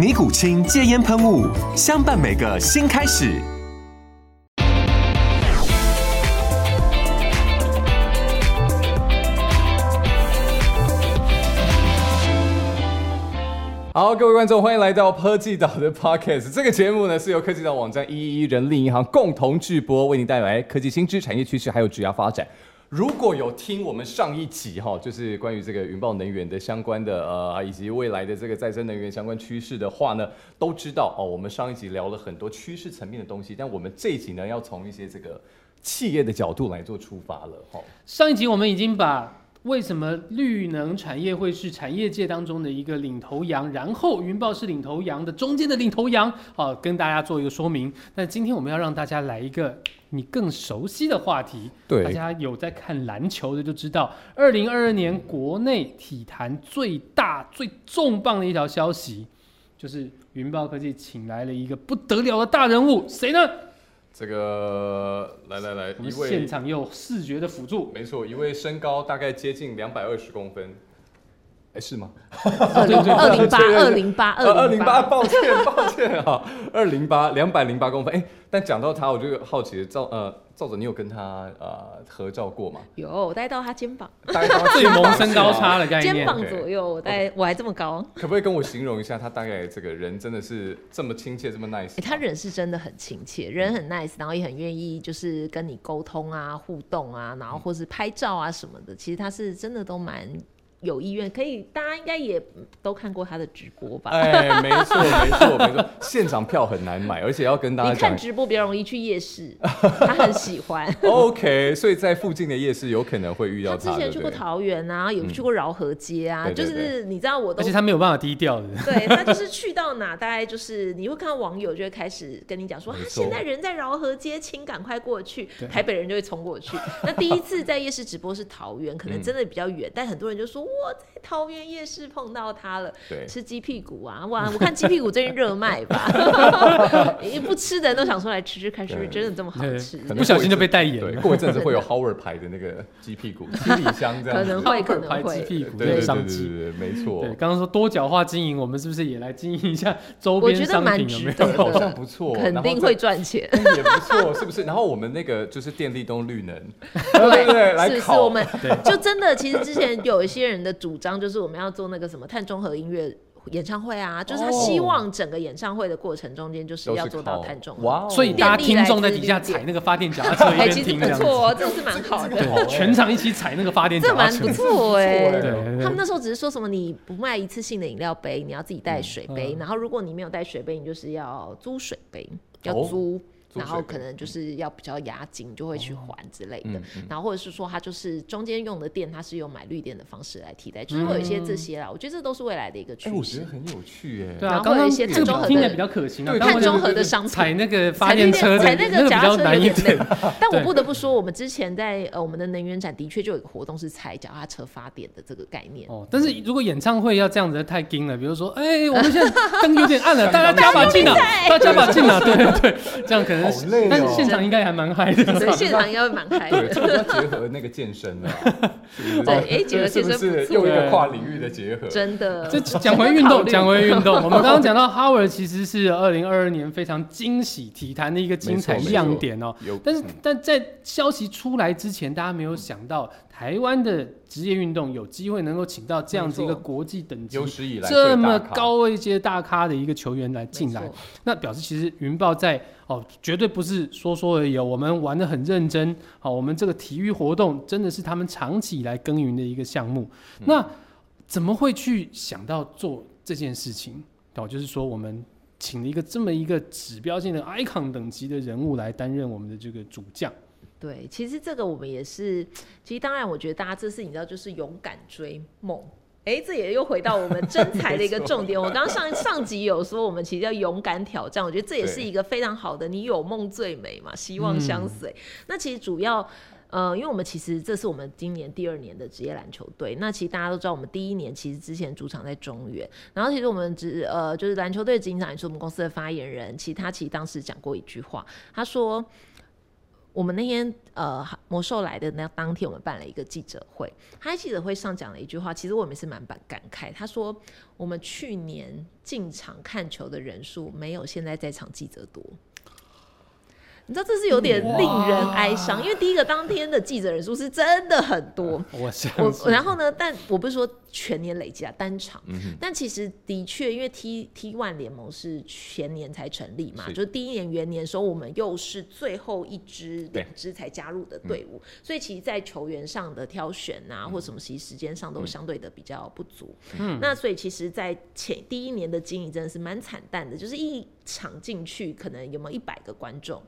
尼古清戒烟喷雾，相伴每个新开始。好，各位观众，欢迎来到科技岛的 Podcast。这个节目呢是由科技岛网站一一一人力银行共同制播，为您带来科技新知、产业趋势还有职业发展。如果有听我们上一集哈，就是关于这个云豹能源的相关的呃，以及未来的这个再生能源相关趋势的话呢，都知道哦。我们上一集聊了很多趋势层面的东西，但我们这一集呢，要从一些这个企业的角度来做出发了哈。上一集我们已经把为什么绿能产业会是产业界当中的一个领头羊，然后云豹是领头羊的中间的领头羊，好跟大家做一个说明。那今天我们要让大家来一个你更熟悉的话题。对大家有在看篮球的就知道，二零二二年国内体坛最大最重磅的一条消息，就是云豹科技请来了一个不得了的大人物，谁呢？这个来来来，一位现场也有视觉的辅助，没错，一位身高大概接近两百二十公分，哎是吗？二 零二零八二零八二，二零八，抱歉 抱歉啊，二零八两百零八公分。哎，但讲到他，我就好奇，赵呃赵总，你有跟他呃合照过吗？有我大概到他肩膀，大概到 最萌身高差的概肩念。膀左右，我大概我还这么高。可不可以跟我形容一下，他大概这个人真的是这么亲切，这么 nice？欸他人是真的很亲切，人很 nice，然后也很愿意就是跟你沟通啊、互动啊，然后或是拍照啊什么的。其实他是真的都蛮有意愿，可以大家应该也都看过他的直播吧？哎，没错没错没错，现场票很难买，而且要跟大家看直播比较容易去夜市，他很喜欢。OK，所以在附近的夜市有可能会遇到他。他之前去过桃园啊，有去过饶河街啊，就是你知道我都而且他没有办法低调的。对他就是去到哪，大概就是你会看到网友就会开始跟你讲说，啊，现在人在饶河街，请赶快过去。台北人就会冲过去。那第一次在夜市直播是桃园，可能真的比较远，但很多人就说我在桃园夜市碰到他了，对吃鸡屁股啊，哇，我看鸡屁股最近热卖吧，一不吃的人都想说来吃吃看，是不是真的这么好吃？可能不小心就被代言，了。过一阵子会有 Howard 牌的那个鸡屁股、七里香这样，可能会，可能会。鸡屁股对对对对的商机。对对，没错对，，刚刚说多角化经营，我们是不是也来经营一下周边商觉得蛮品？有没有？值得好像，不错，肯定会赚钱。也不错，是不是？然后我们那个就是电力东绿能，对对对，来是是考我们就真的，其实之前有一些人的主张就是我们要做那个什么碳中和音乐演唱会啊，就是他希望整个演唱会的过程中间就是要做到碳中和。哇哦，所以大家听众在底下踩那个发电脚踏车一哎，边其实不错哦，这是蛮好的，对，全场一起踩那个发电脚踏车这蛮不。错哎。他们那时候只是说什么你不卖一次性的饮料杯，你要自己带水杯，嗯然后如果你没有带水杯，你就是要租水杯，要。租然后可能就是要比较押金，就会去还之类的。嗯嗯然后或者是说，他就是中间用的电，它是用买绿电的方式来替代，就是会有一些这些啦。我觉得这都是未来的一个哎，趋势我觉得。很有趣哎，对啊，然后刚刚会有一些这碳中和的个听起来比较可行啊，碳中和的商品，踩那个发电车的踩那那个比较个脚踏车难一点有点累。但我不得不说，我们之前在呃我们的能源展的确就有一个活动是踩脚踏车发电的这个概念。哦，但是如果演唱会要这样子太硬了，比如说，哎、我们现在灯有点暗了，大家加把劲啊，大家加把劲啊，对对对，这样可能是，好累哦但是现场应该还蛮嗨的。所以现场应该会蛮开对，的。这个要结合那个健身 了，是不是对哎结合健身是又一个跨领域的结合？真的，这讲回运动，讲回运动，我们刚刚讲到 Howard 其实是二零二二年非常惊喜体坛的一个精彩亮点哦。有，但是嗯但在消息出来之前，大家没有想到台湾的职业运动有机会能够请到这样子一个国际等级有史以来这么高位阶大咖的一个球员来进来，那表示其实云豹在哦，绝对不是说说而已哦，我们玩的很认真，好，我们这个体育活动真的是他们长期以来耕耘的一个项目。那怎么会去想到做这件事情？哦，就是说我们请了一个这么一个指标性的 icon 等级的人物来担任我们的这个主将。对，其实这个我们也是，其实当然，我觉得大家这次你知道，就是勇敢追梦。哎，这也又回到我们真 才的一个重点。我刚刚上上集有说，我们其实要勇敢挑战，我觉得这也是一个非常好的。你有梦最美嘛，希望相随。那其实主要，呃，因为我们其实这是我们今年第二年的职业篮球队。那其实大家都知道，我们第一年其实之前主场在中原，然后其实我们只呃就是篮球队执行长也是我们公司的发言人，其实他其实当时讲过一句话，他说。我们那天呃魔兽来的那当天，我们办了一个记者会。他在记者会上讲了一句话，其实我们是蛮感感慨。他说，我们去年进场看球的人数没有现在在场记者多。你知道这是有点令人哀伤，因为第一个当天的记者人数是真的很多。我我然后呢？但我不是说全年累计啊，单场。但其实的确，因为 T T One 联盟是前年才成立嘛，就是第一年元年的时候，我们又是最后一支两支才加入的队伍，所以其实，在球员上的挑选啊，或什么，其实时间上都相对的比较不足。嗯，那所以其实，在前第一年的经营真的是蛮惨淡的，就是一场进去可能有没有一百个观众。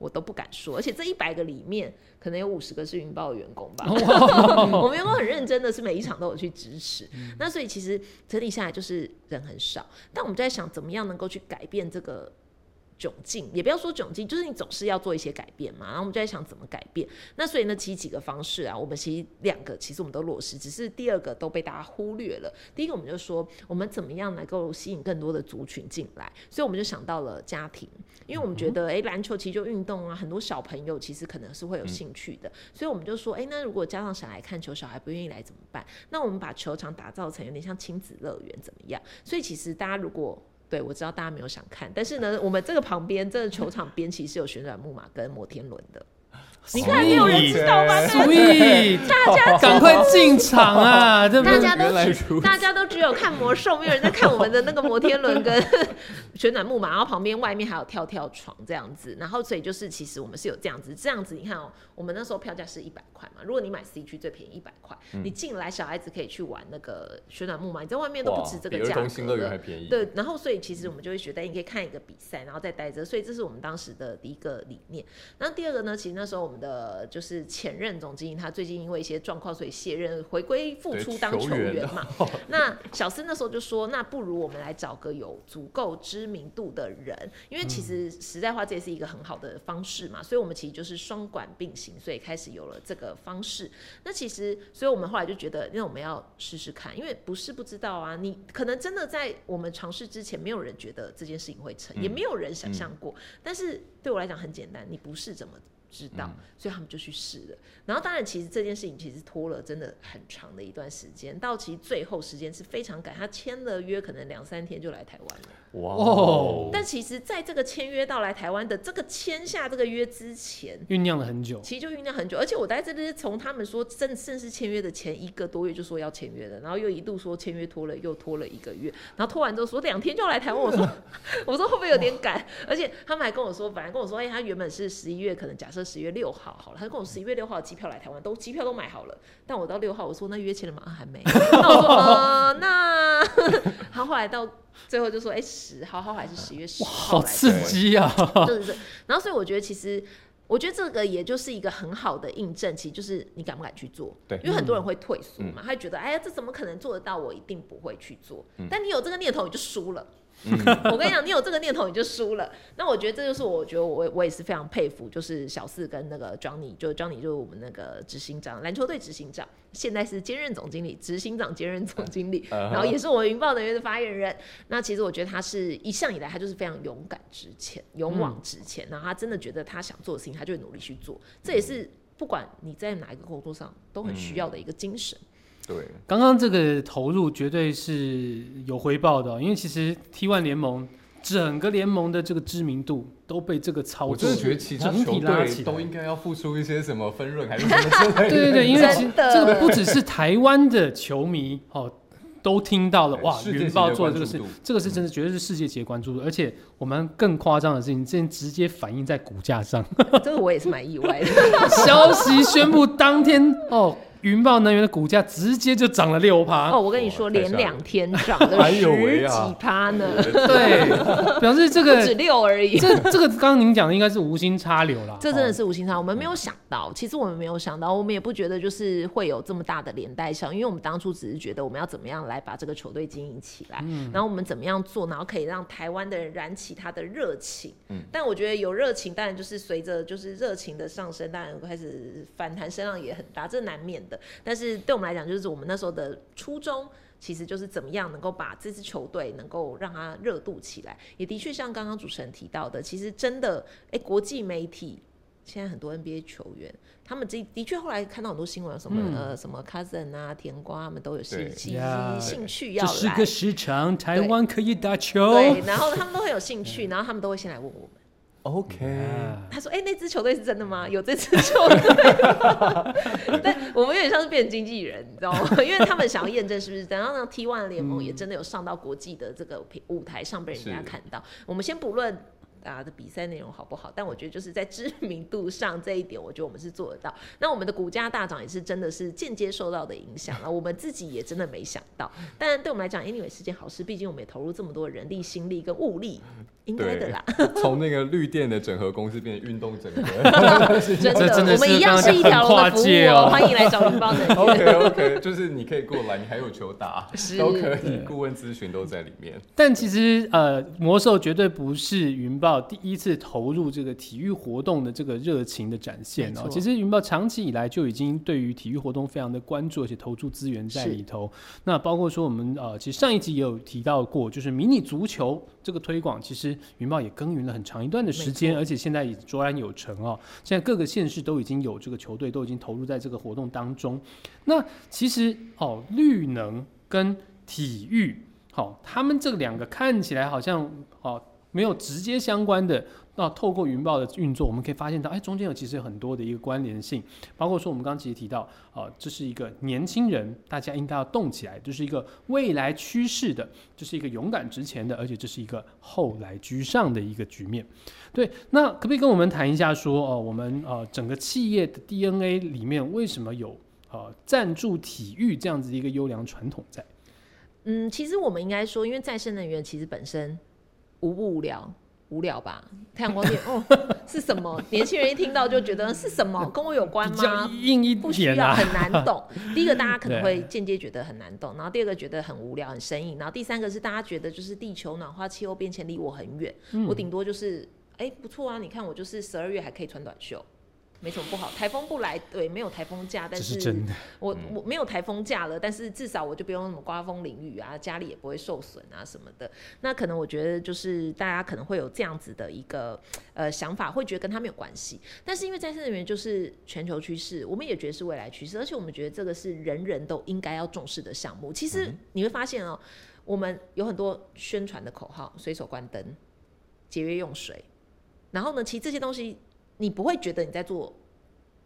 我都不敢说，而且这一百个里面，可能有五十个是云豹的员工吧。我们员工很认真的是每一场都有去支持，那所以其实整体下来就是人很少，但我们在想怎么样能够去改变这个。窘境也不要说窘境，就是你总是要做一些改变嘛。然后我们就在想怎么改变。那所以呢，其实几个方式啊，我们其实两个其实我们都落实，只是第二个都被大家忽略了。第一个我们就说，我们怎么样能够吸引更多的族群进来？所以我们就想到了家庭，因为我们觉得，哎，篮球其实就运动啊，很多小朋友其实可能是会有兴趣的。所以我们就说，哎，那如果家长想来看球，小孩不愿意来怎么办？那我们把球场打造成有点像亲子乐园，怎么样？所以其实大家如果对，我知道大家没有想看，但是呢，我们这个旁边这个球场边其实有旋转木马跟摩天轮的。你看，没有人知道吗？所以大家赶快进场啊！大家都大家都只有看魔兽，没有人在看我们的那个摩天轮跟 旋转木马，然后旁边外面还有跳跳床这样子。然后所以就是，其实我们是有这样子，这样子你看哦，我们那时候票价是一百块嘛。如果你买 C 区最便宜一百块，你进来小孩子可以去玩那个旋转木马，你在外面都不值这个价格。对，然后所以其实我们就会觉得你可以看一个比赛，然后再待着。所以这是我们当时的第一个理念。那第二个呢，其实那时候我们。的就是前任总经理，他最近因为一些状况，所以卸任，回归复出当球员嘛。那小斯那时候就说，那不如我们来找个有足够知名度的人，因为其实实在话，这也是一个很好的方式嘛。所以我们其实就是双管并行，所以开始有了这个方式。那其实，所以我们后来就觉得，那我们要试试看，因为不是不知道啊，你可能真的在我们尝试之前，没有人觉得这件事情会成，也没有人想象过。但是对我来讲很简单，你不是怎么。知道，所以他们就去试了。然后当然，其实这件事情其实拖了真的很长的一段时间，到其实最后时间是非常赶，他签了约，可能两三天就来台湾了。哇哦！但其实，在这个签约到来台湾的这个签下这个约之前，酝酿了很久。其实就酝酿很久，而且我在这里从他们说正正式签约的前一个多月就说要签约了，然后又一度说签约拖了又拖了一个月，然后拖完之后说两天就来台湾。我说 我说会不会有点赶？而且他们还跟我说，反正跟我说，哎，他原本是十一月，可能假设十月六号好了，他就跟我十一月六号机票来台湾，都机票都买好了。但我到六号，我说那约签了吗？还没。那我说呃，那 他后来到。最后就说，哎，十号号还是十月十号？好刺激啊！对对对。然后，所以我觉得，其实我觉得这个也就是一个很好的印证，其实就是你敢不敢去做？对，因为很多人会退缩嘛，他觉得，哎呀，这怎么可能做得到？我一定不会去做。但你有这个念头，你就输了。我跟你讲，你有这个念头你就输了。那我觉得这就是我觉得我我也是非常佩服，就是小四跟那个 Johnny，就 Johnny 就是我们那个执行长，篮球队执行长，现在是兼任总经理，执行长兼任总经理，然后也是我们云豹能源的发言人。那其实我觉得他是一向以来他就是非常勇敢直前，勇往直前，然后他真的觉得他想做的事情，他就会努力去做。这也是不管你在哪一个工作上都很需要的一个精神。对，刚刚这个投入绝对是有回报的，因为其实 T One 联盟整个联盟的这个知名度都被这个操作，我真的觉得其他球队都应该要付出一些什么分润，还是什么之类的。对对对，因为其实这个不只是台湾的球迷哦。都听到了，哇，云豹做的这个事这个是真的绝对是世界级的关注度，而且我们更夸张的事情，这直接反映在股价上。这个我也是蛮意外的。消息宣布当天，哦，云豹能源的股价直接就涨了六趴。哦，我跟你说，连两天涨了哎呦喂十啊几趴呢，对，表示这不止个六而已。这这个刚刚您讲的应该是无心插柳啦。这真的哦是无心插，我们没有想到。其实我们没有想到，我们也不觉得就是会有这么大的连带效应，因为我们当初只是觉得我们要怎么样来把这个球队经营起来，嗯然后我们怎么样做，然后可以让台湾的人燃起他的热情。嗯但我觉得有热情，当然就是随着就是热情的上升，当然开始反弹声浪也很大，这难免的。但是对我们来讲，就是我们那时候的初衷。其实就是怎么样能够把这支球队能够让它热度起来，也的确像刚刚主持人提到的，其实真的，哎、国际媒体现在很多 NBA 球员，他们这的确后来看到很多新闻，什么、嗯呃什么 Cousin 啊、甜瓜他们都有兴趣兴趣要来这是个，时长，台湾可以打球。对，然后他们都很有兴趣，然后他们都会先来问我们。OK，啊他说：“哎、那支球队是真的吗？有这支球队吗？” 但我们有点像是变成经纪人，你知道吗？因为他们想要验证是不是真的。然后呢，T One 联盟也真的有上到国际的这个舞台上被人家看到。我们先不论。打的比赛内容好不好？但我觉得就是在知名度上这一点，我觉得我们是做得到。那我们的股价大涨也是真的是间接受到的影响了，我们自己也真的没想到。但对我们来讲，anyway 是件好事，毕竟我们也投入这么多人力、心力跟物力，应该的对啦。，从那个绿电的整合公司变成运动整合。真的，这真的是我们一样是一条龙的服很跨界务哦欢迎来找云豹。OK OK，就是你可以过来，你还有球打，是都可以，顾问咨询都在里面。但其实呃，魔兽绝对不是云豹第一次投入这个体育活动的这个热情的展现哦。其实云豹长期以来就已经对于体育活动非常的关注，而且投注资源在里头。那包括说我们呃，其实上一集也有提到过，就是迷你足球这个推广，其实云豹也耕耘了很长一段的时间，而且现在已卓然有成哦。现在各个县市都已经有这个球队都已经投入在这个活动当中。那其实哦，绿能跟体育，好、他们这两个看起来好像哦没有直接相关的。那透过云豹的运作，我们可以发现到，哎，中间有其实有很多的一个关联性，包括说我们刚刚其实提到，啊、这是一个年轻人，大家应该要动起来，这是一个未来趋势的，这是一个勇敢直前的，而且这是一个后来居上的一个局面。对，那可不可以跟我们谈一下说，哦、我们呃整个企业的 DNA 里面为什么有呃赞助体育这样子一个优良传统在？嗯，其实我们应该说，因为再生能源其实本身无不无聊。无聊吧？太阳光电 哦是什么？年轻人一听到就觉得是什么？跟我有关比较吗？硬一不需点啊，要很难懂。第一个大家可能对会间接觉得很难懂，然后第二个觉得很无聊、很生硬，然后第三个是大家觉得就是地球暖化、气候变迁离我很远，嗯我顶多就是哎、不错啊，你看我就是十二月还可以穿短袖。没什么不好，台风不来，对，没有台风假，但这是真的。我我没有台风假了，但是至少我就不用什么刮风淋雨啊，家里也不会受损啊什么的。那可能我觉得就是大家可能会有这样子的一个呃想法，会觉得跟他没有关系。但是因为再生能源就是全球趋势，我们也觉得是未来趋势，而且我们觉得这个是人人都应该要重视的项目。其实你会发现哦，我们有很多宣传的口号，随手关灯、节约用水，然后呢，其实这些东西你不会觉得你在做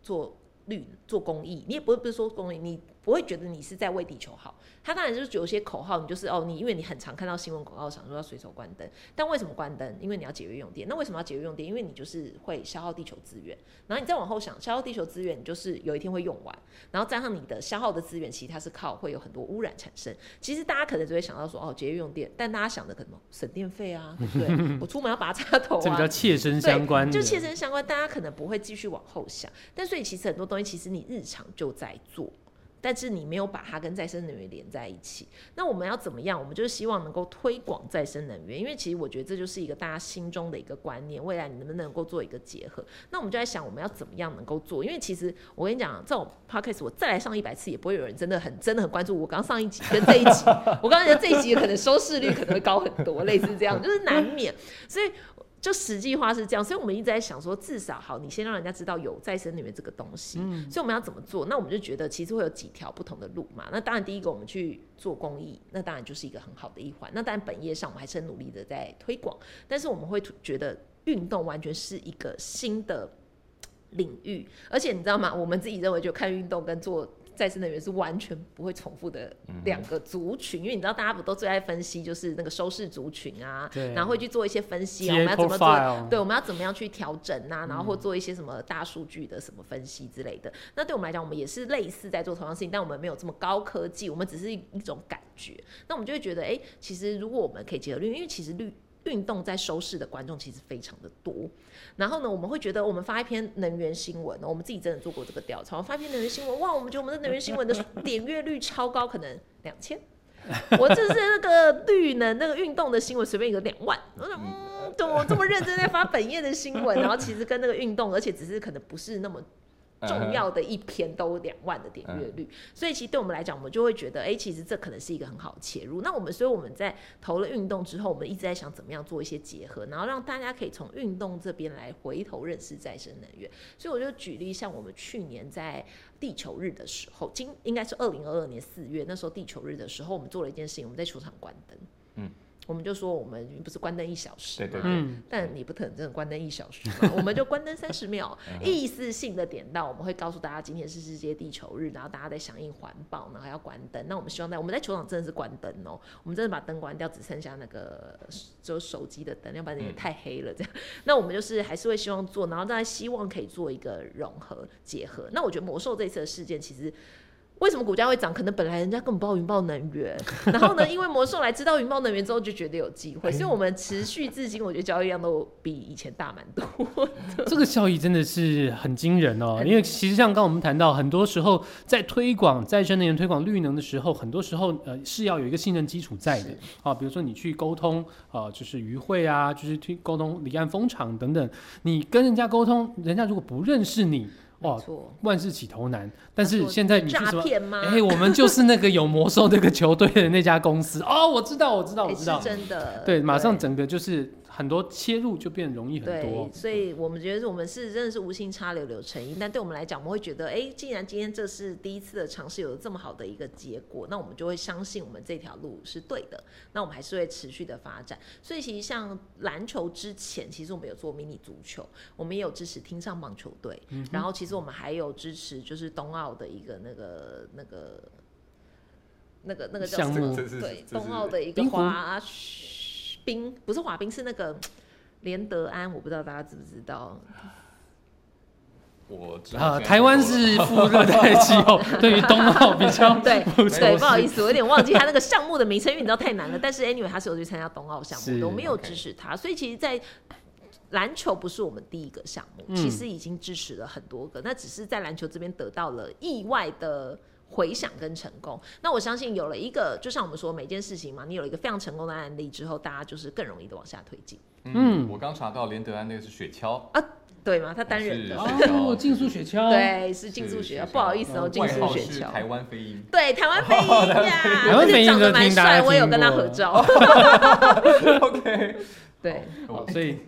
做绿做公益，你也不会不是说公益，你不会觉得你是在为地球好。他当然就是有些口号，你就是哦，你因为你很常看到新闻广告，想说要随手关灯，但为什么关灯？因为你要节约用电。那为什么要节约用电？因为你就是会消耗地球资源。然后你再往后想，消耗地球资源，你就是有一天会用完，然后加上你的消耗的资源，其实它是靠会有很多污染产生。其实大家可能只会想到说哦，节约用电，但大家想的可能省电费啊，对？我出门要拔插头这比较啊，切身相关，就切身相关，大家可能不会继续往后想。但所以其实很多东西，其实你日常就在做。但是你没有把它跟再生能源连在一起，那我们要怎么样？我们就是希望能够推广再生能源，因为其实我觉得这就是一个大家心中的一个观念，未来你能不能够做一个结合？那我们就在想，我们要怎么样能够做？因为其实我跟你讲，这种 podcast 我再来上一百次，也不会有人真的很真的很关注我刚上一集跟这一集，我刚才讲这一集可能收视率可能会高很多，类似这样，就是难免，所以。就实际化是这样，所以我们一直在想说，至少好，你先让人家知道有再生能源这个东西。所以我们要怎么做？那我们就觉得其实会有几条不同的路嘛。那当然，第一个我们去做公益，那当然就是一个很好的一环。那当然本业上我们还是很努力的在推广，但是我们会觉得运动完全是一个新的领域，而且你知道吗？我们自己认为就看运动跟做再生能源是完全不会重复的两个族群，因为你知道大家不都最爱分析就是那个收视族群啊，然后会去做一些分析啊，我们要怎么做？对，我们要怎么样去调整啊、然后或做一些什么大数据的什么分析之类的。那对我们来讲，我们也是类似在做同样事情，但我们没有这么高科技，我们只是一一种感觉。那我们就会觉得，哎、其实如果我们可以结合绿，因为其实绿。运动在收视的观众其实非常的多，然后呢，我们会觉得我们发一篇能源新闻，我们自己真的做过这个调查，我发一篇能源新闻，哇，我们觉得我们的能源新闻的点阅率超高，可能两千。我就是那个绿能那个运动的新闻，随便一个两万，我说嗯，怎么这么认真在发本业的新闻，然后其实跟那个运动，而且只是可能不是那么重要的一篇都两万的点阅率，所以其实对我们来讲，我们就会觉得，哎、其实这可能是一个很好的切入。那我们所以我们在投了运动之后，我们一直在想怎么样做一些结合，然后让大家可以从运动这边来回头认识再生能源。所以我就举例，像我们去年在地球日的时候，今应该是二零二二年四月，那时候地球日的时候，我们做了一件事情，我们在球场关灯。嗯。我们就说我们不是关灯一小时嘛，对对对，嗯，但你不可能真的关灯一小时嘛，我们就关灯三十秒，意思性的点到，我们会告诉大家今天是世界地球日，然后大家在响应环保，然后要关灯。那我们希望在我们在球场真的是关灯哦，我们真的把灯关掉，只剩下那个只有手机的灯，要不然也太黑了这样。那我们就是还是会希望做，然后大家希望可以做一个融合结合。那我觉得魔兽这次的事件其实。为什么股价会涨？可能本来人家根本不知道云豹能源，然后呢，因为魔兽来知道云豹能源之后，就觉得有机会，所以我们持续至今，我觉得交易量都比以前大蛮多。这个效益真的是很惊人哦。因为其实像刚刚我们谈到，很多时候在推广再生能源、推广绿能的时候，很多时候呃是要有一个信任基础在的啊。比如说你去沟通啊、呃就是渔会啊，就是去沟通离岸风场等等，你跟人家沟通，人家如果不认识你，哇，没错，万事起头难。但是现在你去诈什么？骗吗？哎、我们就是那个有魔兽那个球队的那家公司哦，我知道，我知道，我哎知道是，真的，对，马上整个就是很多切入就变容易很多对，。所以我们觉得我们是真的是无心插柳柳成荫，但对我们来讲，我们会觉得，哎、既然今天这是第一次的尝试，有这么好的一个结果，那我们就会相信我们这条路是对的，那我们还是会持续的发展。所以其实像篮球之前，其实我们有做迷你足球，我们也有支持听上棒球队，嗯然后其实我们还有支持就是冬奥的一个那个那个。那个那个叫什么项目？对，冬奥的一个滑冰，不是滑冰，是那个 连德安，我不知道大家知不知道。我知道啊，台湾是副热带气候，对于冬奥比较对 对，不好意。思，我有点忘记他那个项目的名称，因为你知道太难了。但是 anyway，他是有去参加冬奥项目的，我没有支持他，所以其实，在篮球不是我们第一个项目，嗯其实已经支持了很多个，那只是在篮球这边得到了意外的。回想跟成功，那我相信有了一个，就像我们说每件事情嘛，你有了一个非常成功的案例之后，大家就是更容易的往下推进，嗯嗯，我刚查到连德安那个是雪橇啊，对吗？他单人的，哦，竞速雪橇，，对，是竞速雪橇，不好意思哦，哦竞外号速雪橇，是台湾飞鹰。对，台湾飞 鹰呀，台湾飞鹰而且长得蛮帅，我有跟他合照。OK，对哦所以蛮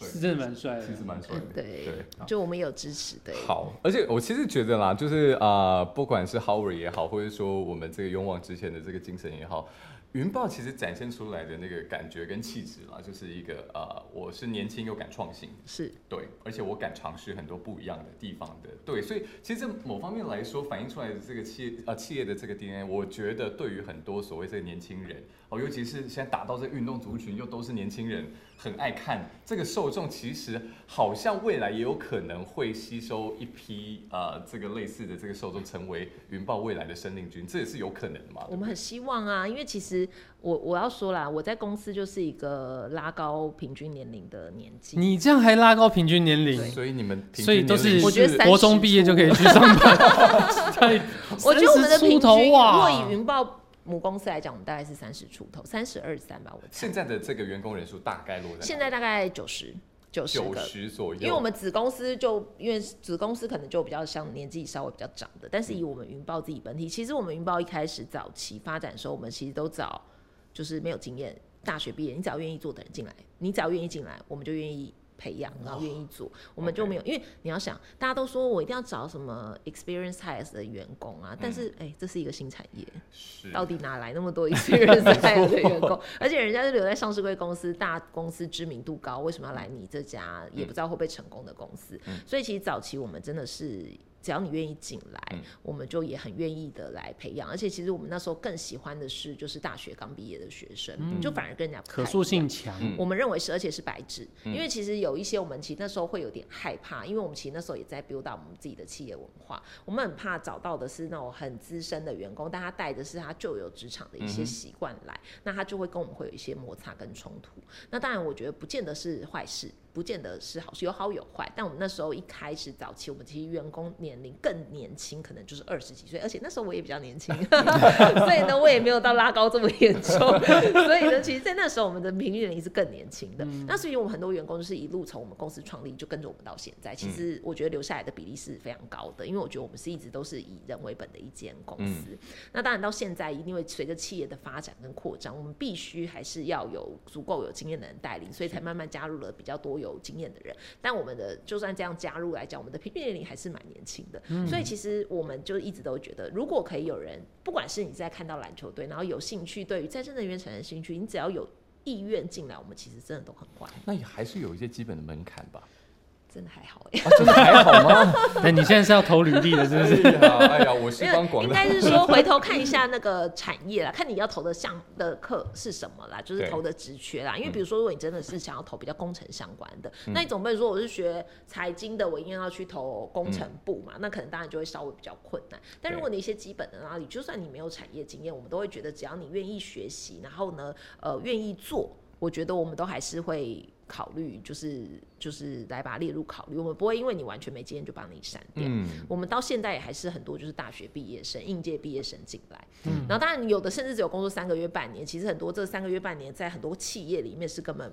帅，是真的蛮帅的。其实蛮帅的。对对，就我们有支持，对，好，而且我其实觉得啦，就是啊、呃不管是 Howard 也好，或者说我们这个勇往直前的这个精神也好，云豹其实展现出来的那个感觉跟气质啦，就是一个呃，我是年轻又敢创新，是。对，而且我敢尝试很多不一样的地方的，对，所以其实某方面来说，反映出来的这个企业呃企业的这个 DNA，我觉得对于很多所谓这个年轻人哦，尤其是现在打到这个运动族群，又都是年轻人，很爱看这个受众，其实好像未来也有可能会吸收一批呃这个类似的这个受众，成为云豹未来的生力军，这也是有可能的嘛。我们很希望啊，因为其实我我要说啦，我在公司就是一个拉高平均年龄的年纪。你这样还拉高平均年龄，所以你们平均所以都是我觉得30国中毕业就可以去上班。对我觉得我们的30出平均，如果以云豹母公司来讲，我们大概是三十出头，三十二三吧，我猜现。在的这个员工人数大概落在现在大概九十九十九，十左右，因为我们子公司就因为子公司可能就比较像年纪稍微比较长的，但是以我们云豹自己本体，其实我们云豹一开始早期发展的时候，我们其实都找就是没有经验，大学毕业，你只要愿意做的人进来，你只要愿意进来，我们就愿意培养，然后愿意做，我们就没有，因为你要想，大家都说我一定要找什么 experience tires 的员工啊，但是哎、这是一个新产业，是。到底。哪来那么多 experience hire 的员工？而且人家是留在上市贵公司，大公司知名度高，为什么要来你这家也不知道会不会成功的公司？所以其实早期我们真的是只要你愿意进来，嗯。我们就也很愿意的来培养。而且其实我们那时候更喜欢的是，就是大学刚毕业的学生，就反而跟人家可塑性强，嗯。我们认为是，而且是白纸，因为其实有一些我们其实那时候会有点害怕，因为我们其实那时候也在 build up 我们自己的企业文化，我们很怕找到的是那种很资深的员工，但他带的是他旧有职场的一些习惯来，那他就会跟我们会有一些摩擦跟冲突。那当然，我觉得不见得是坏事，不见得是好事，有好有坏。但我们那时候一开始早期，我们其实员工年龄更年轻，可能就是二十几岁，而且那时候我也比较年轻，所以呢，我也没有到拉高这么严重。所以呢，其实，在那时候，我们的平均年龄是更年轻的。那所以，我们很多员工就是一路从我们公司创立就跟着我们到现在。其实，我觉得留下来的比例是非常高的，因为我觉得我们是一直都是以人为本的一间公司。那当然，到现在一定会随着企业的发展跟扩张，我们必须还是要有足够有经验的人带领，所以才慢慢加入了比较多有经验的人。但我们的就算这样加入来讲，我们的平均年龄还是蛮年轻的。所以其实我们就一直都觉得，如果可以有人，不管是你在看到篮球队，然后有兴趣对于在真能源产生兴趣，你只要有意愿进来，我们其实真的都很欢迎，那也还是有一些基本的门槛吧？真的还好哎、啊，真的还好吗？那 你现在是要投履历了，是不是？哎呀，哎呀，我是没有，帮广大应该是说回头看一下那个产业啦，看你要投的项的课是什么啦，就是投的职缺啦。因为嗯比如说，如果你真的是想要投比较工程相关的，那你总不能说我是学财经的，我一定要去投工程部嘛，那可能当然就会稍微比较困难。但如果你一些基本的哪里，就算你没有产业经验，我们都会觉得只要你愿意学习，然后呢，呃，愿意做，我觉得我们都还是会。考虑就是就是来把它列入考虑，我们不会因为你完全没经验就帮你删掉。嗯，我们到现在也还是很多就是大学毕业生、应届毕业生进来，嗯然后当然有的甚至只有工作三个月、半年，其实很多这三个月、半年在很多企业里面是根本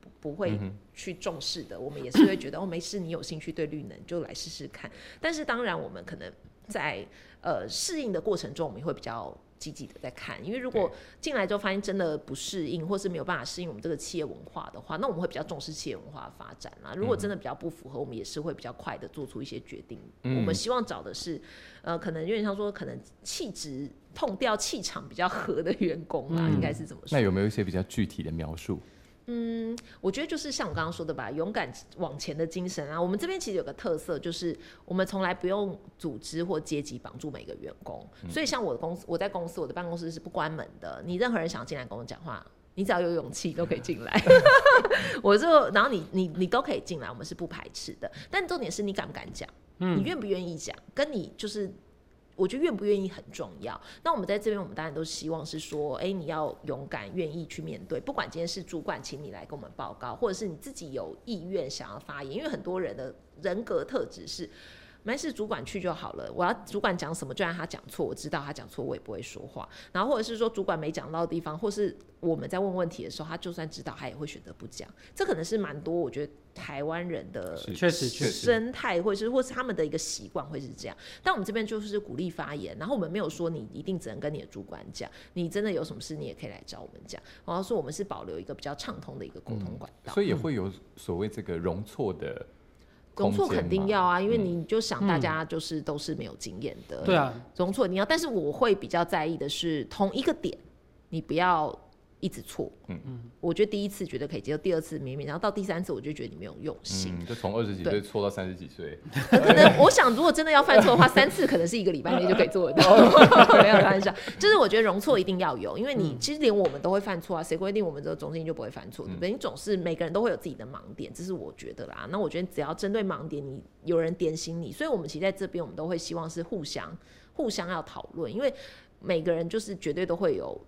不不会去重视的，我们也是会觉得哦没事，你有兴趣对绿能就来试试看。但是当然我们可能在呃适应的过程中，我们也会比较。积极的在看，因为如果进来之后发现真的不适应，或是没有办法适应我们这个企业文化的话，那我们会比较重视企业文化的发展啦。如果真的比较不符合，我们也是会比较快的做出一些决定。嗯我们希望找的是，呃，可能有点像说，可能气质、碰掉、气场比较合的员工啦，嗯应该是怎么说那。有没有一些比较具体的描述？我觉得就是像我刚刚说的吧，勇敢往前的精神啊。我们这边其实有个特色，就是我们从来不用组织或阶级绑住每个员工。所以像我的公司，我在公司，我的办公室是不关门的，你任何人想进来跟我讲话。你只要有勇气都可以进来 我就然后你你你都可以进来，我们是不排斥的。但重点是你敢不敢讲，你愿不愿意讲，跟你就是我觉得愿不愿意很重要。那我们在这边，我们当然都希望是说，哎、你要勇敢、愿意去面对，不管今天是主管请你来跟我们报告，或者是你自己有意愿想要发言，因为很多人的人格特质是。没事，主管去就好了。我要主管讲什么，就让他讲错，我知道他讲错，我也不会说话。然后或者是说，主管没讲到的地方，或是我们在问问题的时候，他就算知道，他也会选择不讲。这可能是蛮多，我觉得台湾人的确实确实生态，或者是或是他们的一个习惯会是这样。但我们这边就是鼓励发言，然后我们没有说你一定只能跟你的主管讲，你真的有什么事你也可以来找我们讲。然后说我们是保留一个比较畅通的一个沟通管道。所以也会有所谓这个容错的容错肯定要啊，因为嗯你就想大家就是都是没有经验的，对啊，容错一定要。但是我会比较在意的是同一个点，你不要一直错。嗯嗯，我觉得第一次觉得可以接受，第二次明明，然后到第三次我就觉得你没有用心。嗯，就从二十几岁错到三十几岁，可可能我想，如果真的要犯错的话，三次可能是一个礼拜内就可以做得到。没有开玩笑，就是我觉得容错一定要有，因为你其实连我们都会犯错啊，谁规定我们这个中心就不会犯错，对不对？你总是每个人都会有自己的盲点，这是我觉得啦。那我觉得只要针对盲点，你有人点醒你，所以我们其实在这边我们都会希望是互相互相要讨论，因为每个人就是绝对都会有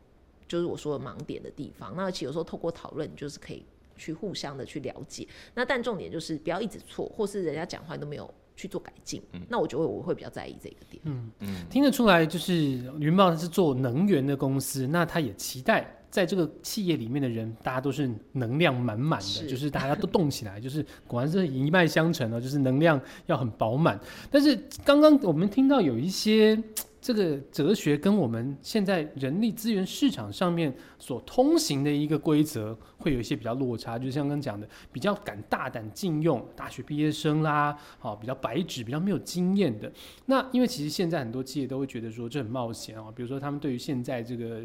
就是我说的盲点的地方。那而且有时候透过讨论，你就是可以去互相的去了解。那但重点就是不要一直错，或是人家讲话都没有去做改进。嗯那我觉得我会比较在意这个点。嗯嗯听得出来，就是云豹是做能源的公司，那他也期待在这个企业里面的人，大家都是能量满满的，是就是大家都动起来，就是果然是一脉相承哦，就是能量要很饱满。但是刚刚我们听到有一些这个哲学跟我们现在人力资源市场上面所通行的一个规则，会有一些比较落差。就像刚讲的，比较敢大胆禁用大学毕业生啦，好、比较白纸、比较没有经验的。那因为其实现在很多企业都会觉得说这很冒险哦，比如说他们对于现在这个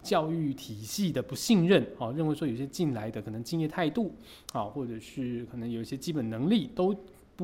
教育体系的不信任，哦，认为说有些进来的可能敬业态度，啊，或者是可能有一些基本能力都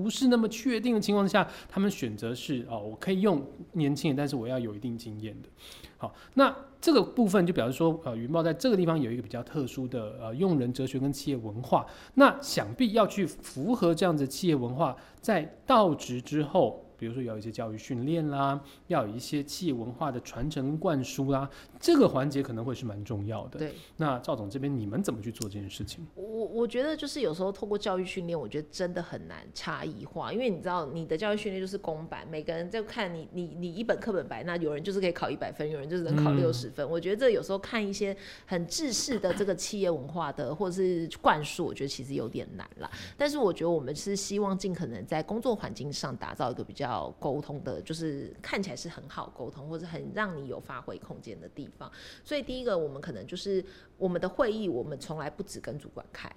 不是那么确定的情况下，他们选择是哦，我可以用年轻人，但是我要有一定经验的。好，那这个部分就表示说，呃，云豹在这个地方有一个比较特殊的呃用人哲学跟企业文化。那想必要去符合这样子企业文化，在到职之后。比如说要有一些教育训练啦，要有一些企业文化的传承灌输啦，这个环节可能会是蛮重要的。对，那赵总这边你们怎么去做这件事情？我我觉得就是有时候透过教育训练，我觉得真的很难差异化，因为你知道你的教育训练就是公版，每个人就看你你你一本课本白，那有人就是可以考一百分，有人就是能考六十分。我觉得这有时候看一些很制式的这个企业文化的或者是灌输，我觉得其实有点难啦。但是我觉得我们是希望尽可能在工作环境上打造一个比较。要沟通的，就是看起来是很好沟通，或者很让你有发挥空间的地方。所以第一个，我们可能就是我们的会议，我们从来不只跟主管开，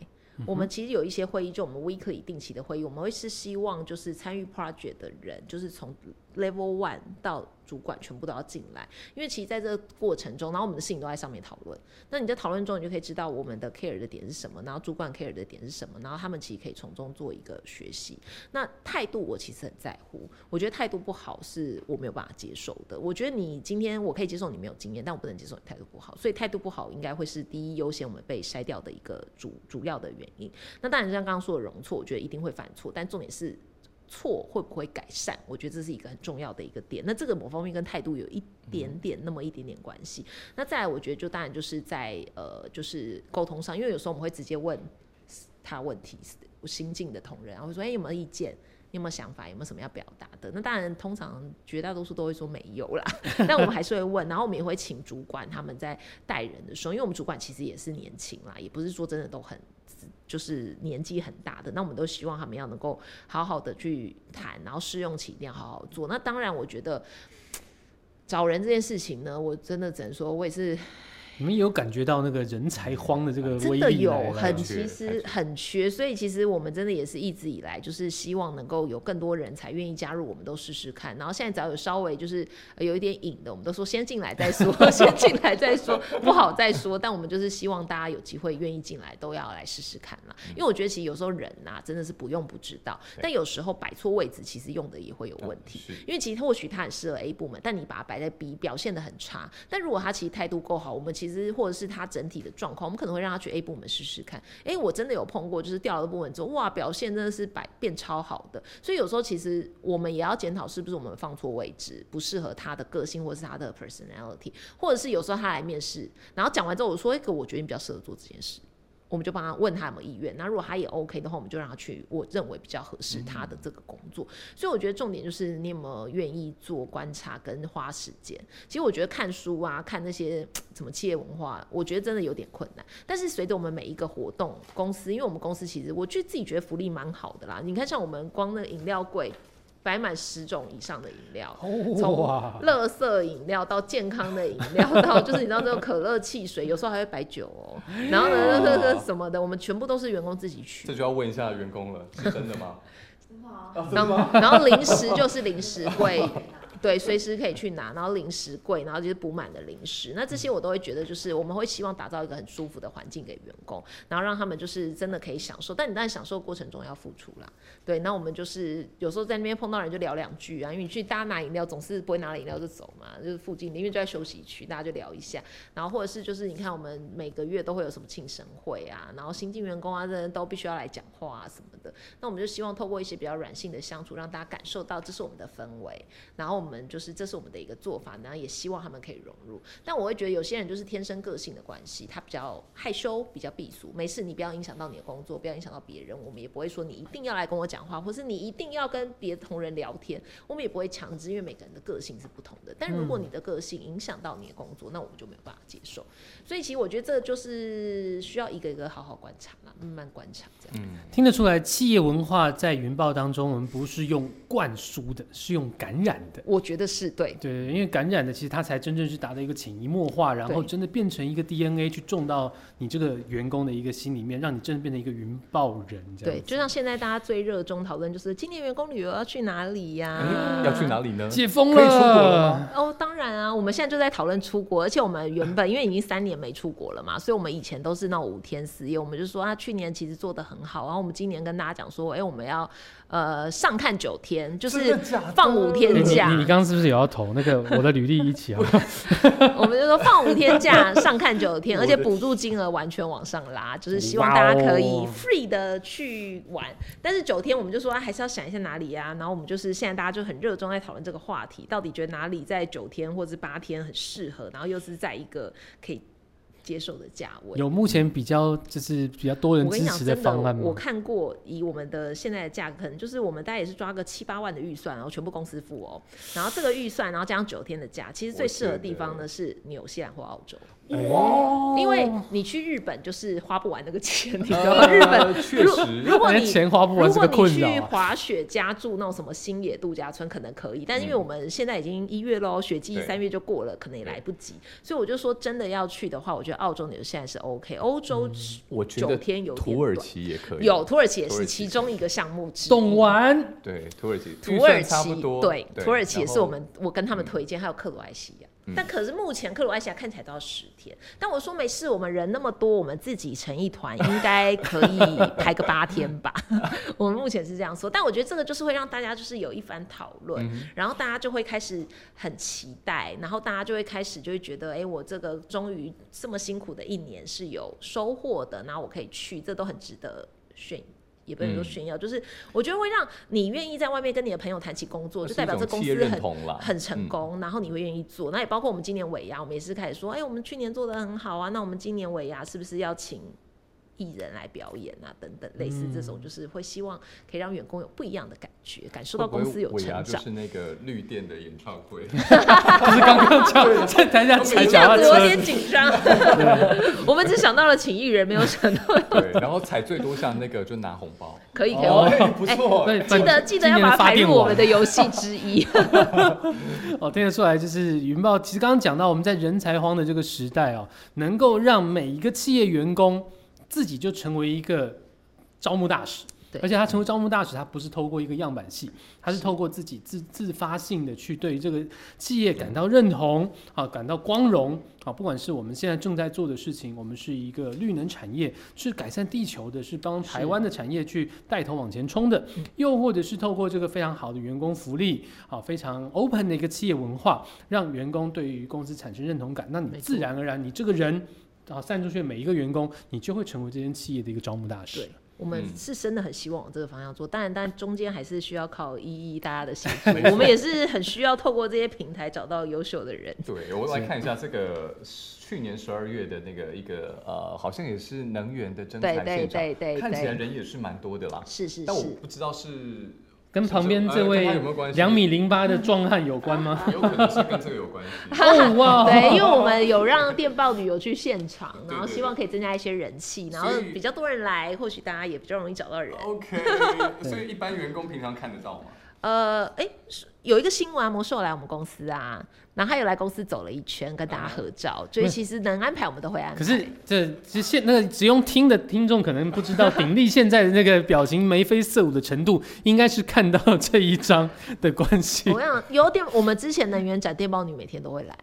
我们其实有一些会议，就我们 weekly 定期的会议，我们会是希望就是参与 project 的人，就是从 level one 到。主管全部都要进来，因为其实在这个过程中，然后我们的事情都在上面讨论。那你在讨论中，你就可以知道我们的 care 的点是什么，然后主管 care 的点是什么，然后他们其实可以从中做一个学习。那态度我其实很在乎，我觉得态度不好是我没有办法接受的。我觉得你今天我可以接受你没有经验，但我不能接受你态度不好，所以态度不好应该会是第一优先我们被筛掉的一个主主要的原因。那当然像刚刚说的容错，我觉得一定会犯错，但重点是。错会不会改善？我觉得这是一个很重要的一个点。那这个某方面跟态度有一点点那么一点点关系。那再来，我觉得就当然就是在呃，就是沟通上，因为有时候我们会直接问他问题，我新进的同仁，然后说：“哎，有没有意见？有没有想法？有没有什么要表达的？”那当然，通常绝大多数都会说没有啦。但我们还是会问，然后我们也会请主管他们在带人的时候，因为我们主管其实也是年轻啦，也不是说真的都很。就是年纪很大的，那我们都希望他们要能够好好的去谈，然后试用期一定要好好做。那当然，我觉得找人这件事情呢，我真的只能说，我也是。你们有感觉到那个人才荒的这个真的有很其实很缺，所以其实我们真的也是一直以来就是希望能够有更多人才愿意加入，我们都试试看。然后现在只要有稍微就是有一点瘾的，我们都说先进来再说，先进来再说，不好再说。但我们就是希望大家有机会愿意进来，都要来试试看啦。因为我觉得其实有时候人呐真的是不用不知道，但有时候摆错位置，其实用的也会有问题。因为其实或许他很适合 A 部门，但你把它摆在 B，表现的很差。但如果他其实态度够好，我们其实其实或者是他整体的状况，我们可能会让他去 A 部门试试看。哎，我真的有碰过，就是调了部门之后，哇，表现真的是百变超好的。所以有时候其实我们也要检讨，是不是我们放错位置，不适合他的个性或是他的 personality，或者是有时候他来面试，然后讲完之后我说一个，我觉得你比较适合做这件事。我们就帮他问他有没有意愿，那如果他也 OK 的话，我们就让他去我认为比较合适他的这个工作。所以我觉得重点就是你有没有愿意做观察跟花时间。其实我觉得看书啊，看那些什么企业文化，我觉得真的有点困难。但是随着我们每一个活动，公司，因为我们公司其实我就自己觉得福利蛮好的啦。你看像我们光那个饮料柜。摆满十种以上的饮料，从乐色饮料到健康的饮料，到 就是你知道这种可乐、汽水，有时候还会摆酒哦。然后呢，那个什么的，我们全部都是员工自己取。这就要问一下员工了，是真的吗？真的啊，然后零食就是零食柜。对，随时可以去拿，然后零食柜，然后就是补满的零食。那这些我都会觉得，就是我们会希望打造一个很舒服的环境给员工，然后让他们就是真的可以享受。但你在享受过程中要付出啦。对，那我们就是有时候在那边碰到人就聊两句啊，因为你去大家拿饮料总是不会拿了饮料就走嘛，就是附近因为就在休息区，大家就聊一下。然后或者是就是你看我们每个月都会有什么庆生会啊，然后新进员工啊，这人都必须要来讲话啊什么的。那我们就希望透过一些比较软性的相处，让大家感受到这是我们的氛围，然后我们。我们就是这是我们的一个做法，然后也希望他们可以融入。但我会觉得有些人就是天生个性的关系，他比较害羞，比较避俗。没事，你不要影响到你的工作，不要影响到别人。我们也不会说你一定要来跟我讲话，或是你一定要跟别的同仁聊天。我们也不会强制，因为每个人的个性是不同的。但如果你的个性影响到你的工作，那我们就没有办法接受。所以其实我觉得这就是需要一个一个好好观察啦，慢慢观察这样。嗯，听得出来，企业文化在云豹当中，我们不是用灌输的，是用感染的。我觉得是对，对，因为感染的其实它才真正是达到一个潜移默化，然后真的变成一个 DNA 去种到你这个员工的一个心里面，让你真的变成一个云豹人这样。对，就像现在大家最热衷讨论就是今年员工旅游要去哪里呀？要去哪里呢？解封了，哦，当然。然啊，我们现在就在讨论出国，而且我们原本因为已经三年没出国了嘛，所以我们以前都是那种五天四夜，我们就说啊，去年其实做的很好，然后我们今年跟大家讲说，哎、我们要呃上看九天，就是放五天假，你你刚刚是不是也要投那个我的履历一起啊？我们就说放五天假，上看九天，而且补助金额完全往上拉，就是希望大家可以 free 的去玩。但是九天我们就说、啊、还是要想一下哪里啊，然后我们就是现在大家就很热衷在讨论这个话题，到底觉得哪里在九天或者八天很适合，然后又是在一个可以接受的价位。有目前比较就是比较多人支持的方案，我吗？看过，以我们的现在的价格，可能就是我们大概也是抓个七八万的预算，然后全部公司付哦。然后这个预算，然后加上九天的假，其实最适合的地方呢是纽西兰或澳洲。哦因为你去日本就是花不完那个钱，你知道吗？日本如实，如果你钱花不完如是个困果你去。滑雪加住那种什么星野度假村可能可以，但是因为我们现在已经一月喽，雪季三月就过了，可能也来不及，所以我就说真的要去的话，我觉得澳洲、纽西兰是 OK，欧洲九我觉得天有土耳其也可以。有土耳其也是其其中一个项目之一。懂玩，对土耳其，土耳其多。对，土耳其也是我们我跟他们推荐，还有克罗埃西亚。但可是目前克罗埃西亚看起来都要十天，但我说没事，我们人那么多，我们自己成一团，应该可以排个八天吧。我们目前是这样说，但我觉得这个就是会让大家就是有一番讨论，然后大家就会开始很期待，然后大家就会开始就会觉得，哎、我这个终于这么辛苦的一年是有收获的，然后我可以去，这都很值得炫。也不能说嗯炫耀，就是我觉得会让你愿意在外面跟你的朋友谈起工作，就代表这公司很很成嗯功，然后你会愿意做。那也包括我们今年尾牙，我们也是开始说，哎、我们去年做的很好啊，那我们今年尾牙是不是要请艺人来表演啊？等等，类似这嗯种，就是会希望可以让员工有不一样的感觉，感受到公司有成长。就是那个绿电的演唱会，就是刚刚讲在台下踩一脚有车点，紧张，我们只想到了请艺人，没有想到对，然后踩最多像那个就拿红包，可以可以。不错，对，记得记得要把它排入我们的游戏之一。哦，听得出来，就是云豹。其实刚刚讲到，我们在人才荒的这个时代哦，能够让每一个企业员工自己就成为一个招募大使。对。而且他成为招募大使，他不是透过一个样板戏，他是透过自己自自发性的去对于这个企业感到认同，啊，感到光荣，啊，不管是我们现在正在做的事情，我们是一个绿能产业，是改善地球的，是帮台湾的产业去带头往前冲的，又或者是透过这个非常好的员工福利，啊，非常 open 的一个企业文化，让员工对于公司产生认同感，那你自然而然，你这个人啊，散出去的每一个员工，你就会成为这间企业的一个招募大使对。我们嗯是真的很希望往这个方向做，当然，但中间还是需要靠一一大家的协助。我们也是很需要透过这些平台找到优秀的人。对，我来看一下这个去年十二月的那个一个呃，好像也是能源的征对对才现场，对对看起来，人也是蛮多的啦。是是但我，不知道是跟旁边这位两米零八的壮汉有关吗？有可能是跟这个有关系。哦哇，对，因为我们有让电报旅游去现场，然后希望可以增加一些人气，然后比较多人来，或许大家也比较容易找到人。OK，所以一般员工平常看得到吗？呃，哎、是有一个新闻啊，魔兽来我们公司啊，然后他又来公司走了一圈，跟大家合照，所以其实能安排我们都会安排。可是这这现那个只用听的听众可能不知道，鼎力现在的那个表情眉飞色舞的程度，应该是看到这一张的关系我。想有点，我们之前能源展电报女每天都会来，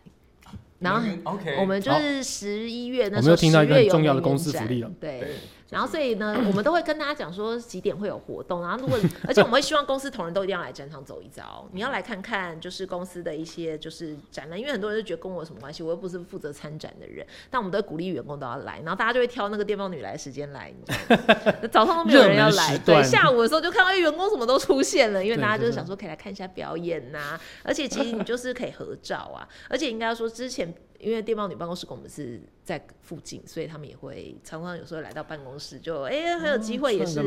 然后 OK，我们就是十一月那我们时候又听到一个10月有很重要的公司福利了对。对，然后所以呢，我们都会跟大家讲说几点会有活动，然后如果而且我们会希望公司同仁都一定要来展场走一遭，你要来看看就是公司的一些就是展览，因为很多人就觉得跟我有什么关系，我又不是负责参展的人，但我们都会鼓励员工都要来，然后大家就会挑那个电报女来的时间来，你知道吗 早上都没有人要来对，下午的时候就看到哎员工什么都出现了，因为大家就是想说可以来看一下表演呐、而且其实你就是可以合照啊，而且应该说之前。因为电报女办公室跟我们是在附近，所以他们也会常常有时候来到办公室就，哎很有机会也是、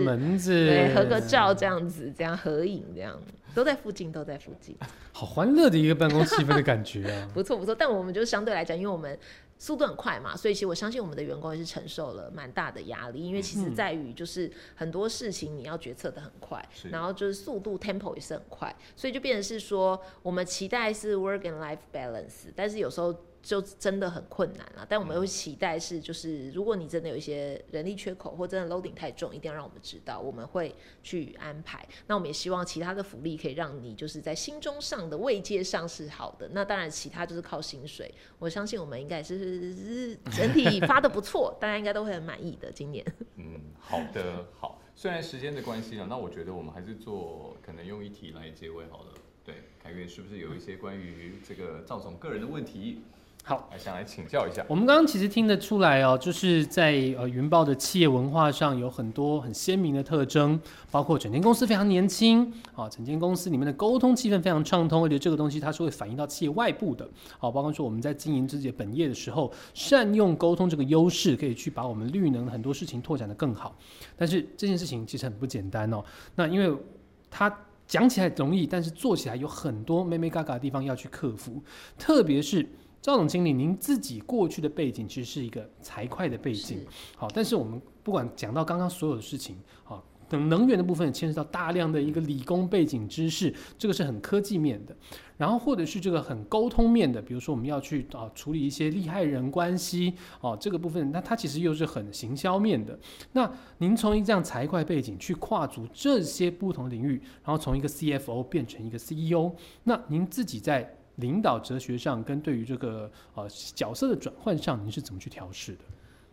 对合个照这样子，这样合影这样，都在附近，都在附近，好欢乐的一个办公气氛的感觉啊！不错不错。但我们就相对来讲，因为我们速度很快嘛，所以其实我相信我们的员工也是承受了蛮大的压力，因为其实在于就是很多事情你要决策的很快，是然后就是速度 tempo 也是很快，所以就变成是说我们期待是 work and life balance，但是有时候就真的很困难了。但我们会期待是，就是如果你真的有一些人力缺口，或真的 loading 太重，一定要让我们知道，我们会去安排。那我们也希望其他的福利可以让你就是在心中上的慰藉上是好的。那当然，其他就是靠薪水。我相信我们应该是整体发的不错，大家应该都会很满意的。今年，嗯，好的，好。虽然时间的关系呢，那我觉得我们还是做可能用一题来结尾好了。对，凯越是不是有一些关于这个赵总个人的问题？好，来想来请教一下。我们刚刚其实听得出来哦，就是在呃云豹的企业文化上有很多很鲜明的特征，包括整间公司非常年轻，啊，整间公司里面的沟通气氛非常畅通，而且这个东西它是会反映到企业外部的，好，包括说我们在经营自己的本业的时候，善用沟通这个优势，可以去把我们绿能很多事情拓展的更好。但是这件事情其实很不简单哦，那因为它讲起来容易，但是做起来有很多妹妹嘎嘎的地方要去克服，特别是。赵总经理，您自己过去的背景其实是一个财会的背景，好，但是我们不管讲到刚刚所有的事情，好，等能源的部分牵涉到大量的一个理工背景知识，这个是很科技面的，然后或者是这个很沟通面的，比如说我们要去啊处理一些利害人关系，哦，这个部分，那它其实又是很行销面的。那您从一这样财会背景去跨足这些不同领域，然后从一个 CFO 变成一个 CEO，那您自己在。领导哲学上跟对于这个呃角色的转换上，您是怎么去调试的？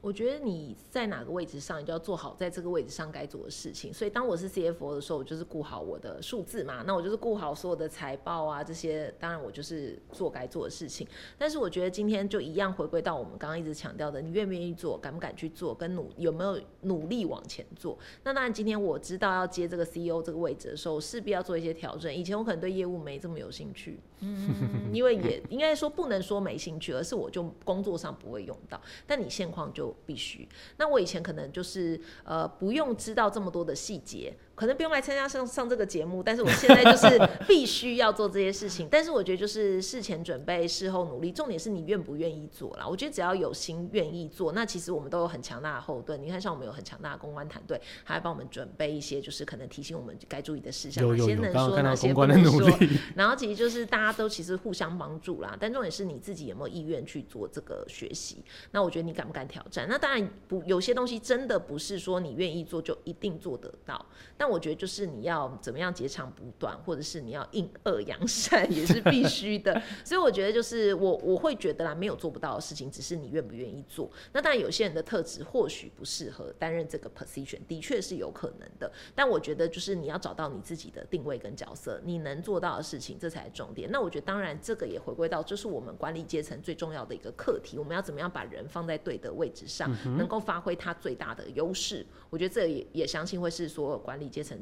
我觉得你在哪个位置上，你就要做好在这个位置上该做的事情。所以当我是 CFO 的时候，我就是顾好我的数字嘛，那我就是顾好所有的财报啊这些。当然我就是做该做的事情。但是我觉得今天就一样回归到我们刚刚一直强调的，你愿不愿意做，敢不敢去做，跟努有没有努力往前做。那当然今天我知道要接这个 CEO 这个位置的时候，势必要做一些调整。以前我可能对业务没这么有兴趣，嗯，因为也应该说不能说没兴趣，而是我就工作上不会用到。但你现况就。必须。那我以前可能就是呃，不用知道这么多的细节。可能不用来参加上上这个节目，但是我现在就是 必须要做这些事情。但是我觉得就是事前准备，事后努力，重点是你愿不愿意做啦。我觉得只要有心愿意做，那其实我们都有很强大的后盾。你看，像我们有很强大的公关团队，还帮我们准备一些就是可能提醒我们该注意的事项，哪些能说，哪些不能说。然后其实就是大家都其实互相帮助啦。但重点是你自己有没有意愿去做这个学习。那我觉得你敢不敢挑战？那当然不，有些东西真的不是说你愿意做就一定做得到。但我觉得就是你要怎么样截长补短，或者是你要应恶扬善，也是必须的。所以我觉得就是我我会觉得啦，没有做不到的事情，只是你愿不愿意做。那当然有些人的特质或许不适合担任这个 position，的确是有可能的。但我觉得就是你要找到你自己的定位跟角色，你能做到的事情，这才是重点。那我觉得当然这个也回归到，这是我们管理阶层最重要的一个课题。我们要怎么样把人放在对的位置上，能够发挥他最大的优势？我觉得这也也相信会是所有管理阶层。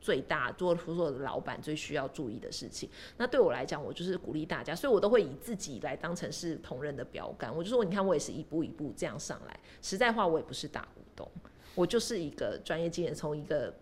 最大做所有的老板最需要注意的事情。那对我来讲，我就是鼓励大家，所以我都会以自己来当成是同仁的标杆。我就说，你看，我也是一步一步这样上来。实在话，我也不是大股东，我就是一个专业经验，从一个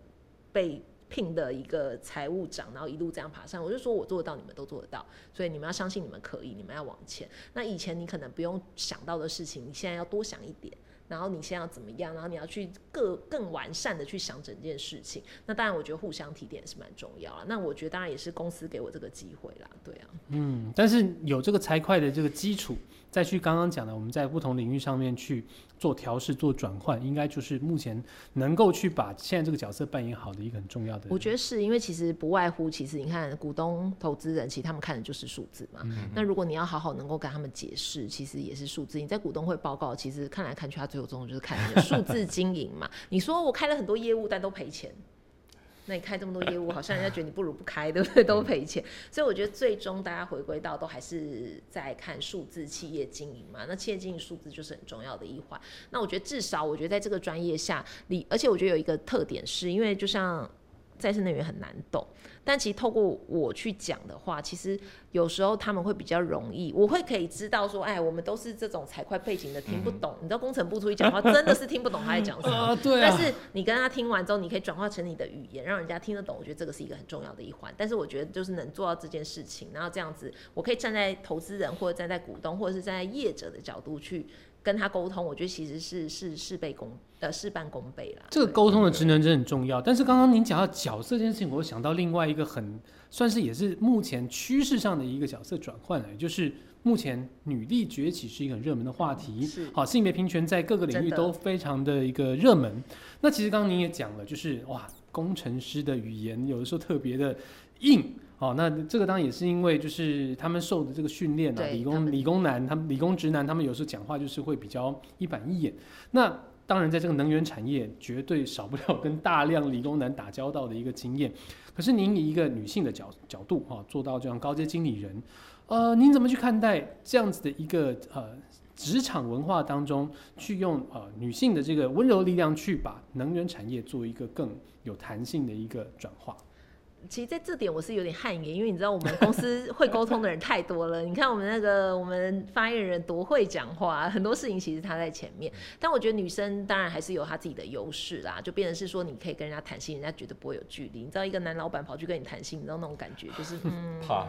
被聘的一个财务长，然后一路这样爬上。我就说我做得到，你们都做得到，所以你们要相信你们可以，你们要往前。那以前你可能不用想到的事情，你现在要多想一点。然后你先要怎么样？然后你要去更更完善的去想整件事情。那当然，我觉得互相提点是蛮重要了。那我觉得当然也是公司给我这个机会啦，对啊。嗯，但是有这个财会的这个基础，再去刚刚讲的，我们在不同领域上面去。做调试、做转换，应该就是目前能够去把现在这个角色扮演好的一个很重要的。我觉得是因为其实不外乎，其实你看股东、投资人，其实他们看的就是数字嘛。那如果你要好好能够跟他们解释，其实也是数字。你在股东会报告，其实看来看去，他最后终就是看数字经营嘛。你说我开了很多业务，但都赔钱。那你开这么多业务，好像人家觉得你不如不开，对不对？都赔钱，所以我觉得最终大家回归到都还是在看数字企业经营嘛。那企业经营数字就是很重要的一环。那我觉得至少，我觉得在这个专业下，你而且我觉得有一个特点，是因为就像。再生能源很难懂，但其实透过我去讲的话，其实有时候他们会比较容易，我会可以知道说，哎，我们都是这种财会背景的，听不懂。你知道工程部出去讲话，真的是听不懂他在讲什么。对。但是你跟他听完之后，你可以转化成你的语言，让人家听得懂。我觉得这个是一个很重要的一环。但是我觉得就是能做到这件事情，然后这样子，我可以站在投资人或者站在股东或者是站在业者的角度去。跟他沟通，我觉得其实是是事倍功呃事半功倍啦。这个沟通的职能真的很重要。但是刚刚您讲到角色这件事情，我想到另外一个很算是也是目前趋势上的一个角色转换了，也就是目前女力崛起是一个很热门的话题。是好，性别平权在各个领域都非常的一个热门。那其实刚刚您也讲了，就是哇，工程师的语言有的时候特别的硬。哦，那这个当然也是因为就是他们受的这个训练啊，理工理工男，他们理工直男，他们有时候讲话就是会比较一板一眼。那当然，在这个能源产业，绝对少不了跟大量理工男打交道的一个经验。可是您以一个女性的角角度哈、做到这样高阶经理人，呃，您怎么去看待这样子的一个呃职场文化当中，去用呃女性的这个温柔力量去把能源产业做一个更有弹性的一个转化？其实在这点我是有点汗颜，因为你知道我们公司会沟通的人太多了。你看我们那个我们发言人多会讲话，很多事情其实他在前面。但我觉得女生当然还是有她自己的优势啦，就变成是说你可以跟人家谈心，人家绝对不会有距离。你知道一个男老板跑去跟你谈心，你知道那种感觉就是 嗯，怕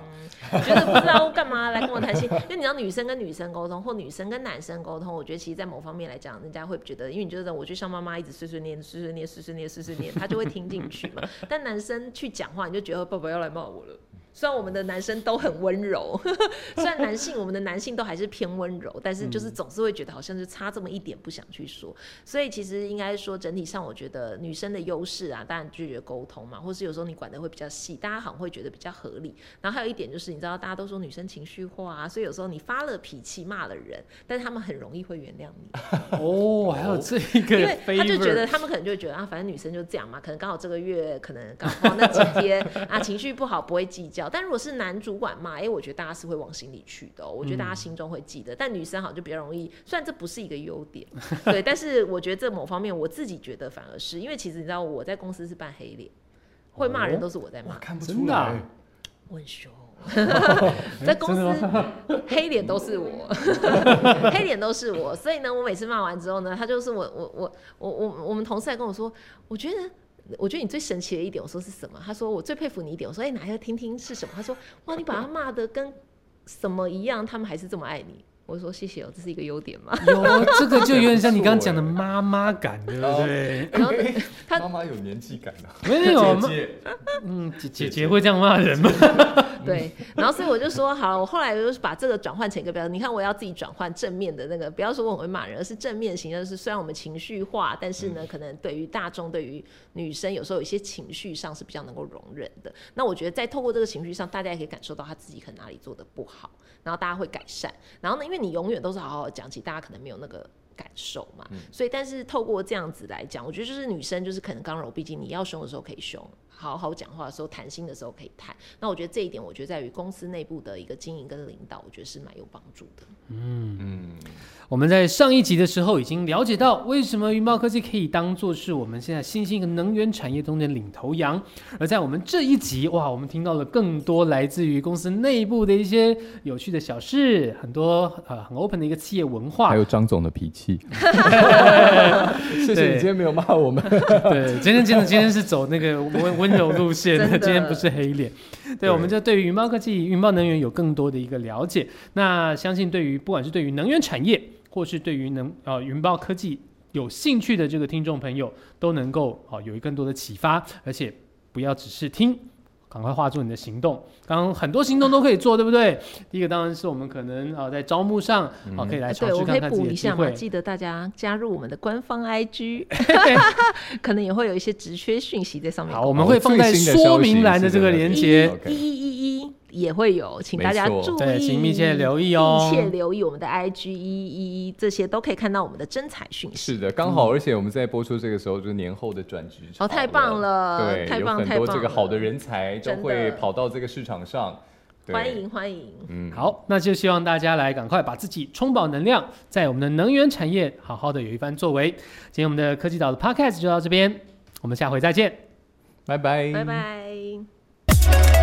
我觉得不知道干嘛来跟我谈心，因为你知道女生跟女生沟通，或女生跟男生沟通，我觉得其实在某方面来讲，人家会觉得，因为你就是我就像妈妈一直碎碎念、碎碎念、碎碎念、碎碎念，他就会听进去嘛。但男生去讲话，你就觉得爸爸要来骂我了。虽然我们的男生都很温柔，虽然男性我们的男性都还是偏温柔，但是就是总是会觉得好像是差这么一点不想去说。所以其实应该说整体上，我觉得女生的优势啊，当然拒绝沟通嘛，或是有时候你管的会比较细，大家好像会觉得比较合理。然后还有一点就是，你知道大家都说女生情绪化啊，所以有时候你发了脾气骂了人，但是他们很容易会原谅你。哦，还有这一个因为他就觉得他们可能就会觉得啊，反正女生就这样嘛，可能刚好这个月可能刚好那几天 啊情绪不好不会计较，但如果是男主管骂，哎、我觉得大家是会往心里去的哦、我觉得大家心中会记得，但女生好像就比较容易，虽然这不是一个优点，对，但是我觉得这某方面我自己觉得反而是因为其实你知道我在公司是扮黑脸，会骂人都是我在骂，哇，看不真的啊？出来，我很凶。在公司黑脸都是我，黑脸都是我，所以呢，我每次骂完之后呢，他就是我我我我我我们同事还跟我说，我觉得。我觉得你最神奇的一点，我说是什么？他说我最佩服你一点，我说哎，哪要听听是什么？他说哇，你把他骂的跟什么一样，他们还是这么爱你。我说谢谢哦，这是一个优点嘛。有这个就有点像你刚刚讲的 妈妈感，对不对？然后他妈妈有年纪感啊，没有，姐姐，嗯，姐姐姐会这样骂人吗？对，然后所以我就说好，我后来就是把这个转换成一个标准。你看，我要自己转换正面的那个，不要说我很会骂人，而是正面型，就是虽然我们情绪化，但是呢，可能对于大众、对于女生，有时候有一些情绪上是比较能够容忍的。那我觉得在透过这个情绪上，大家也可以感受到他自己可能哪里做的不好，然后大家会改善。然后呢，因为你永远都是好好讲起，大家可能没有那个。感受嘛，所以但是透过这样子来讲，我觉得就是女生就是可能刚柔，毕竟你要凶的时候可以凶，好好讲话的时候谈心的时候可以谈。那我觉得这一点，我觉得在于公司内部的一个经营跟领导，我觉得是蛮有帮助的。嗯嗯，我们在上一集的时候已经了解到，为什么云豹科技可以当做是我们现在新兴的能源产业中的领头羊。而在我们这一集，哇，我们听到了更多来自于公司内部的一些有趣的小事，很多呃很 open 的一个企业文化还。有张总的脾气，谢谢你今天没有骂我们，对，今天真的今天是走那个温温柔路线的，今天不是黑脸。对，对我们就对于云豹科技、云豹能源有更多的一个了解。那相信对于不管是对于能源产业，或是对于能呃云豹科技有兴趣的这个听众朋友，都能够啊、有更多的启发，而且不要只是听。赶快画出你的行动，刚刚很多行动都可以做，对不对？第一个当然是我们可能啊、在招募上啊、可以来尝对，我可以试看看自己补一下嘛，的机会。记得大家加入我们的官方 IG，可能也会有一些职缺讯息在上面。好，我们会放在说明栏的这个连接。一一一一也会有，请大家注意，对请密切留意哦。密切留意我们的 IG 一一一，这些都可以看到我们的真彩讯息。是的，刚好，而且我们在播出这个时候就是年后的转职潮哦太棒了对，太棒有很多太棒这个好的人才都会跑到这个市场上，对。欢，迎欢迎，嗯，好，那就希望大家来赶快把自己充饱能量，在我们的能源产业好好的有一番作为。今天我们的科技岛的 Podcast 就到这边，我们下回再见。拜拜，拜拜。